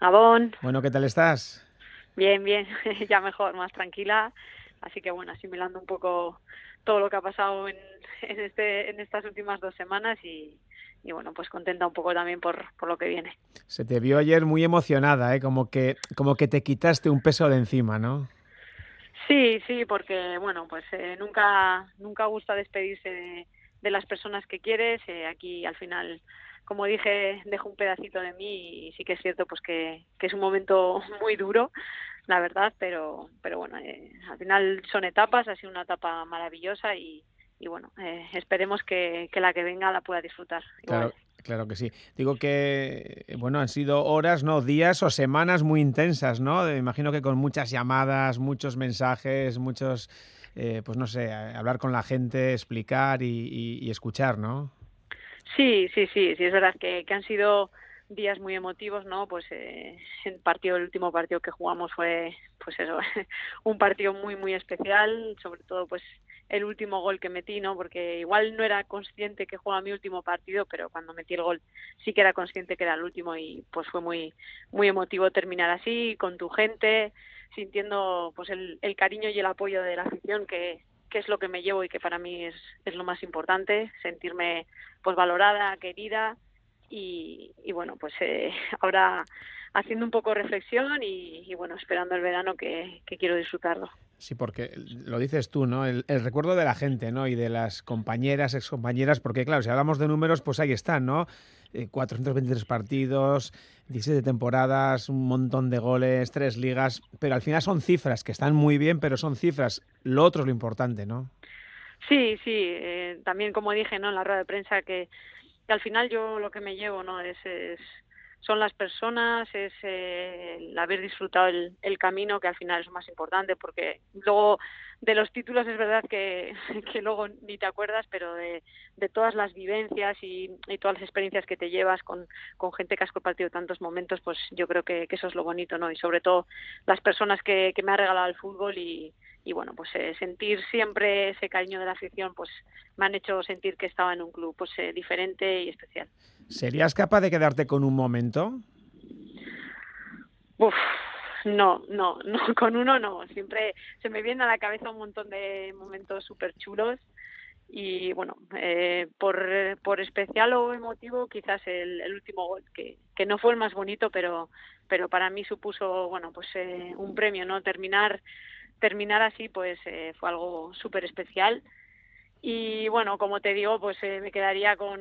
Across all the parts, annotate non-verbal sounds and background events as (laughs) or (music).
Gabón. Bueno, ¿qué tal estás? Bien, bien, (laughs) ya mejor, más tranquila. Así que bueno, asimilando un poco todo lo que ha pasado en, en, este, en estas últimas dos semanas y, y bueno, pues contenta un poco también por, por, lo que viene. Se te vio ayer muy emocionada, ¿eh? como, que, como que te quitaste un peso de encima, ¿no? Sí, sí, porque bueno, pues eh, nunca, nunca gusta despedirse de, de las personas que quieres. Eh, aquí al final como dije, dejo un pedacito de mí y sí que es cierto pues que, es un momento (laughs) muy duro, la verdad, pero, pero bueno, eh, al final son etapas, ha sido una etapa maravillosa y, y bueno, eh, esperemos que, la que venga la pueda disfrutar. Claro. Claro que sí. Digo que, bueno, han sido horas, ¿no? Días o semanas muy intensas, ¿no? Me imagino que con muchas llamadas, muchos mensajes, muchos, eh, pues no sé, hablar con la gente, explicar y, y, y escuchar, ¿no? Sí, sí, sí, sí, es verdad que, han sido días muy emotivos, ¿no? Pues eh, el partido, el último partido que jugamos fue, pues eso, (laughs) un partido muy, muy especial, sobre todo, pues el último gol que metí, ¿no? Porque igual no era consciente que jugaba mi último partido, pero cuando metí el gol sí que era consciente que era el último y pues fue muy, muy emotivo terminar así, con tu gente, sintiendo pues el, el cariño y el apoyo de la afición que, que es lo que me llevo y que para mí es, es lo más importante, sentirme pues valorada, querida y, y bueno, pues eh, (laughs) ahora haciendo un poco reflexión y, bueno, esperando el verano que, que, quiero disfrutarlo. Sí, porque lo dices tú, ¿no? El, el, recuerdo de la gente, ¿no? Y de las compañeras, excompañeras, porque claro, si hablamos de números, pues ahí están, ¿no? Eh, 423 partidos, 17 temporadas, un montón de goles, tres ligas, pero al final son cifras que están muy bien, pero son cifras. Lo otro es lo importante, ¿no? Sí, sí, eh, también como dije, ¿no? En la rueda de prensa que, al final yo lo que me llevo, ¿no? Es, es son las personas, es eh, el haber disfrutado el, el, camino, que al final es lo más importante, porque luego de los títulos es verdad que, (laughs) que luego ni te acuerdas, pero de, de todas las vivencias y, y, todas las experiencias que te llevas con, con gente que has compartido tantos momentos, pues yo creo que, que, eso es lo bonito, ¿no? Y sobre todo las personas que, que me ha regalado el fútbol y, y bueno, pues eh, sentir siempre ese cariño de la afición, pues me han hecho sentir que estaba en un club pues eh, diferente y especial. ¿Serías capaz de quedarte con un momento? Uf, no, no, no, (laughs) con uno no. Siempre se me viene a la cabeza un montón de momentos súper chulos y bueno, eh, por, por especial o emotivo quizás el, el último gol, que, que no fue el más bonito, pero, pero para mí supuso, bueno, pues eh, un premio, ¿no? Terminar terminar así pues eh, fue algo súper especial y bueno como te digo pues eh, me quedaría con,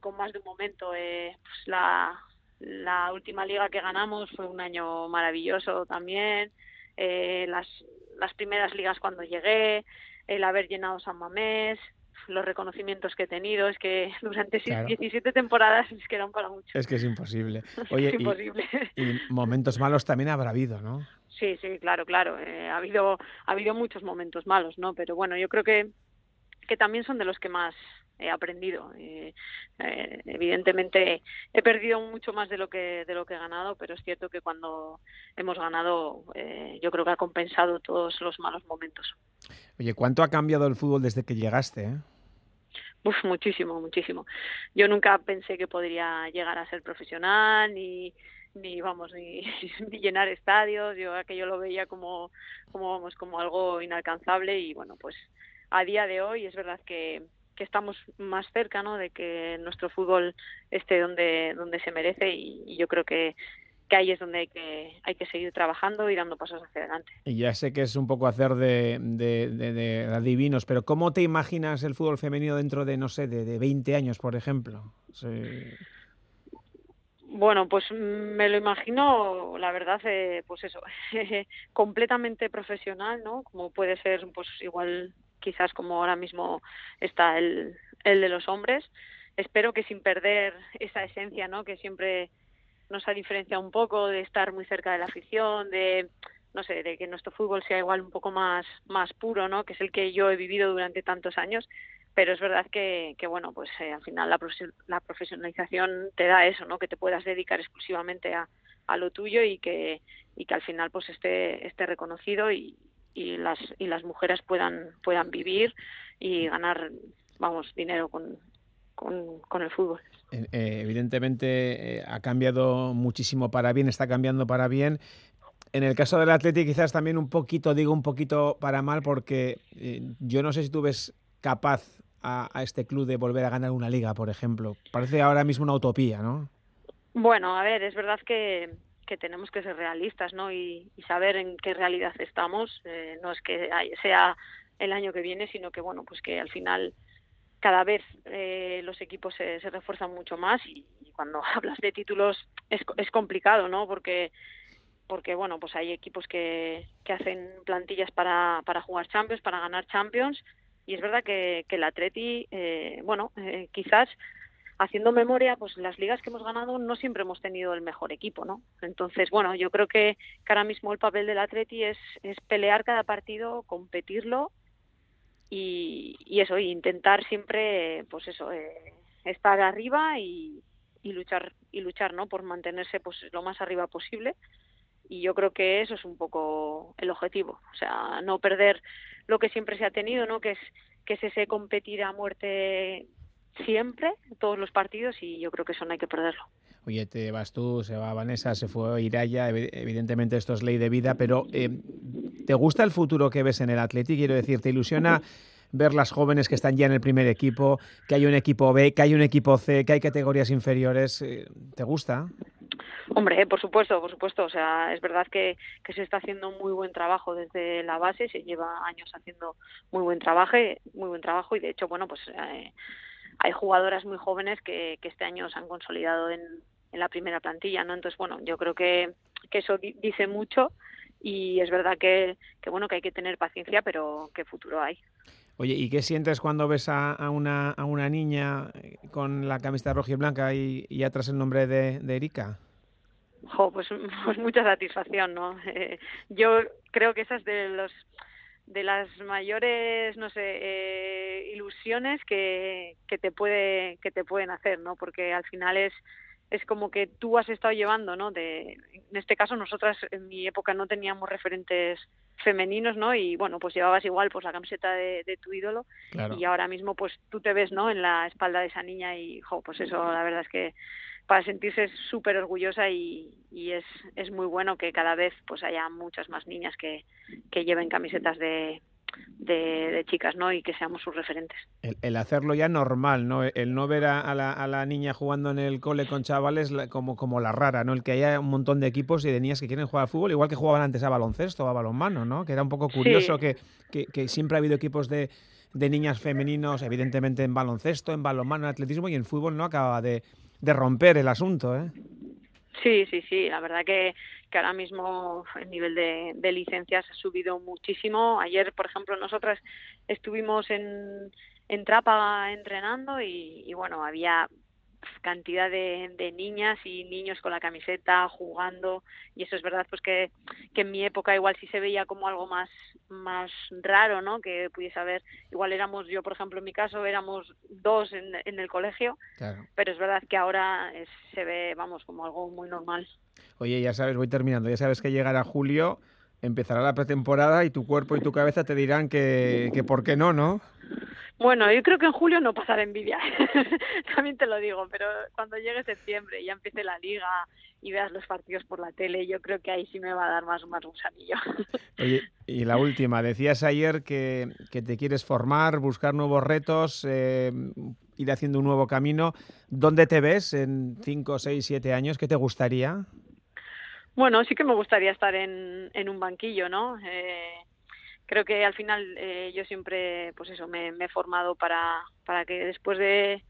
con, más de un momento eh, pues la, la última liga que ganamos fue un año maravilloso también eh, las las primeras ligas cuando llegué el haber llenado San Mamés los reconocimientos que he tenido, es que (laughs) durante claro. 17 temporadas es que eran para mucho. Es que es imposible. (laughs) Oye, es imposible. Y, y, momentos malos también habrá habido, ¿no? Sí, sí, claro, claro. Eh, ha habido ha habido muchos momentos malos, ¿no? Pero bueno, yo creo que que también son de los que más he aprendido. Eh, eh, evidentemente he perdido mucho más de lo que de lo que he ganado, pero es cierto que cuando hemos ganado, eh, yo creo que ha compensado todos los malos momentos. Oye, ¿cuánto ha cambiado el fútbol desde que llegaste? Eh? Uf, muchísimo, muchísimo. Yo nunca pensé que podría llegar a ser profesional ni ni vamos ni, (laughs) ni, llenar estadios yo aquello lo veía como como vamos como algo inalcanzable y bueno pues a día de hoy es verdad que, que estamos más cerca ¿no? de que nuestro fútbol esté donde donde se merece y, y yo creo que que ahí es donde hay que, hay que seguir trabajando y dando pasos hacia adelante. Y ya sé que es un poco hacer de, de, de, de adivinos, pero ¿cómo te imaginas el fútbol femenino dentro de, no sé, de, de 20 años, por ejemplo? Sí. Bueno, pues me lo imagino, la verdad, eh, pues eso, (laughs) completamente profesional, ¿no? Como puede ser, pues igual, quizás como ahora mismo está el, el de los hombres. Espero que sin perder esa esencia, ¿no? Que siempre nos ha diferenciado un poco de estar muy cerca de la afición, de no sé, de que nuestro fútbol sea igual un poco más más puro, ¿no? Que es el que yo he vivido durante tantos años pero es verdad que, que bueno, pues eh, al final la, la, profesionalización te da eso, ¿no? Que te puedas dedicar exclusivamente a, a lo tuyo y que, y que al final pues esté, esté reconocido y, y, las, y las mujeres puedan, puedan vivir y ganar, vamos, dinero con, con, el fútbol. Eh, evidentemente ha cambiado muchísimo para bien, está cambiando para bien. En el caso del Atlético quizás también un poquito, digo un poquito para mal, porque yo no sé si tú ves capaz a, este club de volver a ganar una liga, por ejemplo. Parece ahora mismo una utopía, ¿no? Bueno, a ver, es verdad que, que tenemos que ser realistas, ¿no? Y, saber en qué realidad estamos. Eh, no es que sea el año que viene, sino que, bueno, pues que al final cada vez eh, los equipos se, se, refuerzan mucho más y, cuando (laughs) hablas de títulos es, es complicado, ¿no? Porque porque bueno pues hay equipos que, que hacen plantillas para, para jugar Champions, para ganar Champions y es verdad que, que el Atleti, eh, bueno, eh, quizás haciendo memoria, pues las ligas que hemos ganado no siempre hemos tenido el mejor equipo, ¿no? Entonces, bueno, yo creo que, ahora mismo el papel del Atleti es, pelear cada partido, competirlo y, eso, intentar siempre, pues eso, eh, estar arriba y, y luchar y luchar, ¿no? Por mantenerse, pues lo más arriba posible y yo creo que eso es un poco el objetivo, o sea, no perder lo que siempre se ha tenido, ¿no? Que es que es ese competir a muerte siempre, todos los partidos, y yo creo que eso no hay que perderlo. Oye, te vas tú, se va Vanessa, se fue Iraya, evidentemente esto es ley de vida, pero eh, ¿te gusta el futuro que ves en el Atleti? Quiero decir, ¿te ilusiona ver las jóvenes que están ya en el primer equipo, que hay un equipo B, que hay un equipo C, que hay categorías inferiores? Eh, ¿Te gusta? Hombre, por supuesto, por supuesto. O sea, es verdad que, que se está haciendo muy buen trabajo desde la base, se lleva años haciendo muy buen trabajo, muy buen trabajo y de hecho, bueno, pues eh, hay jugadoras muy jóvenes que, que este año se han consolidado en, en la primera plantilla, ¿no? Entonces, bueno, yo creo que, que eso dice mucho y es verdad que, que, bueno, que hay que tener paciencia, pero qué futuro hay. Oye, ¿y qué sientes cuando ves a, a, una, a una niña con la camiseta roja y blanca y, y atrás el nombre de, de Erika? pues, (laughs) pues mucha satisfacción, ¿no? (laughs) Eh, yo creo que esa es de los de las mayores, no sé, eh, ilusiones que, que te puede que te pueden hacer, ¿no? Porque al final es es como que tú has estado llevando, ¿no? De, en este caso nosotras en mi época no teníamos referentes femeninos, ¿no? Y bueno, pues llevabas igual pues la camiseta de, de tu ídolo y ahora mismo pues tú te ves, ¿no? En la espalda de esa niña y, jo, pues eso la verdad es que para sentirse súper orgullosa y, y, es, es muy bueno que cada vez pues haya muchas más niñas que, que lleven camisetas de, de, chicas, ¿no? Y que seamos sus referentes. El, hacerlo ya normal, ¿no? El no ver a, la, a, la, niña jugando en el cole con chavales como, como la rara, ¿no? El que haya un montón de equipos y de niñas que quieren jugar al fútbol, igual que jugaban antes a baloncesto o a balonmano, ¿no? Que era un poco curioso que, que, que siempre ha habido equipos de, de niñas femeninos, evidentemente en baloncesto, en balonmano, en atletismo y en fútbol no acaba de, de romper el asunto, ¿eh? Sí, sí, sí. La verdad que, que ahora mismo el nivel de, licencias ha subido muchísimo. Ayer, por ejemplo, nosotras estuvimos en, en Trápaga entrenando y bueno, había cantidad de, de, niñas y niños con la camiseta jugando. Y eso es verdad pues que, que en mi época igual sí se veía como algo más más raro no que pudiese haber. Igual éramos yo por ejemplo en mi caso éramos dos en, en el colegio claro. pero es verdad que ahora es, se ve vamos como algo muy normal. Oye ya sabes voy terminando. Ya sabes que llegará julio empezará la pretemporada y tu cuerpo y tu cabeza te dirán que, que por qué no no bueno, yo creo que en julio no pasará envidia, (laughs) también te lo digo, pero cuando llegue septiembre y ya empiece la liga y veas los partidos por la tele, yo creo que ahí sí me va a dar más, más gusanillo. (laughs) Oye, y la última, decías ayer que, que te quieres formar, buscar nuevos retos, eh, ir haciendo un nuevo camino. ¿Dónde te ves en 5, 6, 7 años? ¿Qué te gustaría? Bueno, sí que me gustaría estar en, en un banquillo, ¿no? Eh, creo que al final eh, yo siempre, pues eso, me, me, he formado para, para que después de,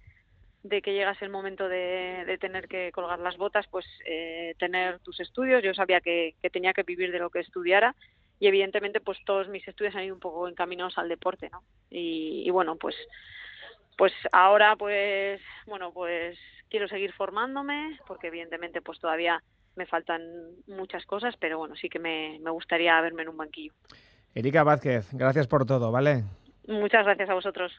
de que llegase el momento de, de, tener que colgar las botas, pues eh, tener tus estudios. Yo sabía que, que, tenía que vivir de lo que estudiara y evidentemente pues todos mis estudios han ido un poco encaminados al deporte, ¿no? Y, y bueno, pues pues ahora pues bueno pues quiero seguir formándome porque evidentemente pues todavía me faltan muchas cosas, pero bueno, sí que me, me gustaría verme en un banquillo. Erika Vázquez, gracias por todo, ¿vale? Muchas gracias a vosotros.